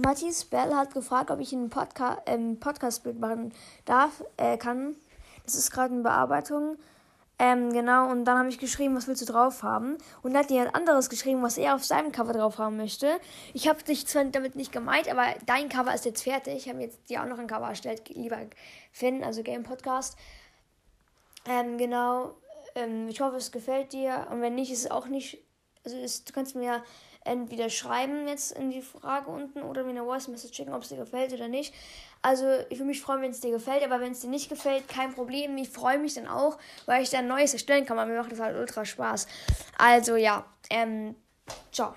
Matthias Bell hat gefragt, ob ich ein Podca ähm, Podcast-Bild machen darf, äh, kann. Das ist gerade in Bearbeitung. Ähm, genau, und dann habe ich geschrieben, was willst du drauf haben? Und dann hat jemand anderes geschrieben, was er auf seinem Cover drauf haben möchte. Ich habe dich zwar damit nicht gemeint, aber dein Cover ist jetzt fertig. Ich habe jetzt dir auch noch ein Cover erstellt, lieber Finn, also Game Podcast. Ähm, genau. Ähm, ich hoffe, es gefällt dir. Und wenn nicht, ist es auch nicht. Also ist, du kannst mir entweder schreiben jetzt in die Frage unten oder mir eine Voice Message schicken, ob es dir gefällt oder nicht. Also ich würde mich freuen, wenn es dir gefällt, aber wenn es dir nicht gefällt, kein Problem. Ich freue mich dann auch, weil ich dann Neues erstellen kann, weil mir macht das halt ultra Spaß. Also ja, ähm, ciao.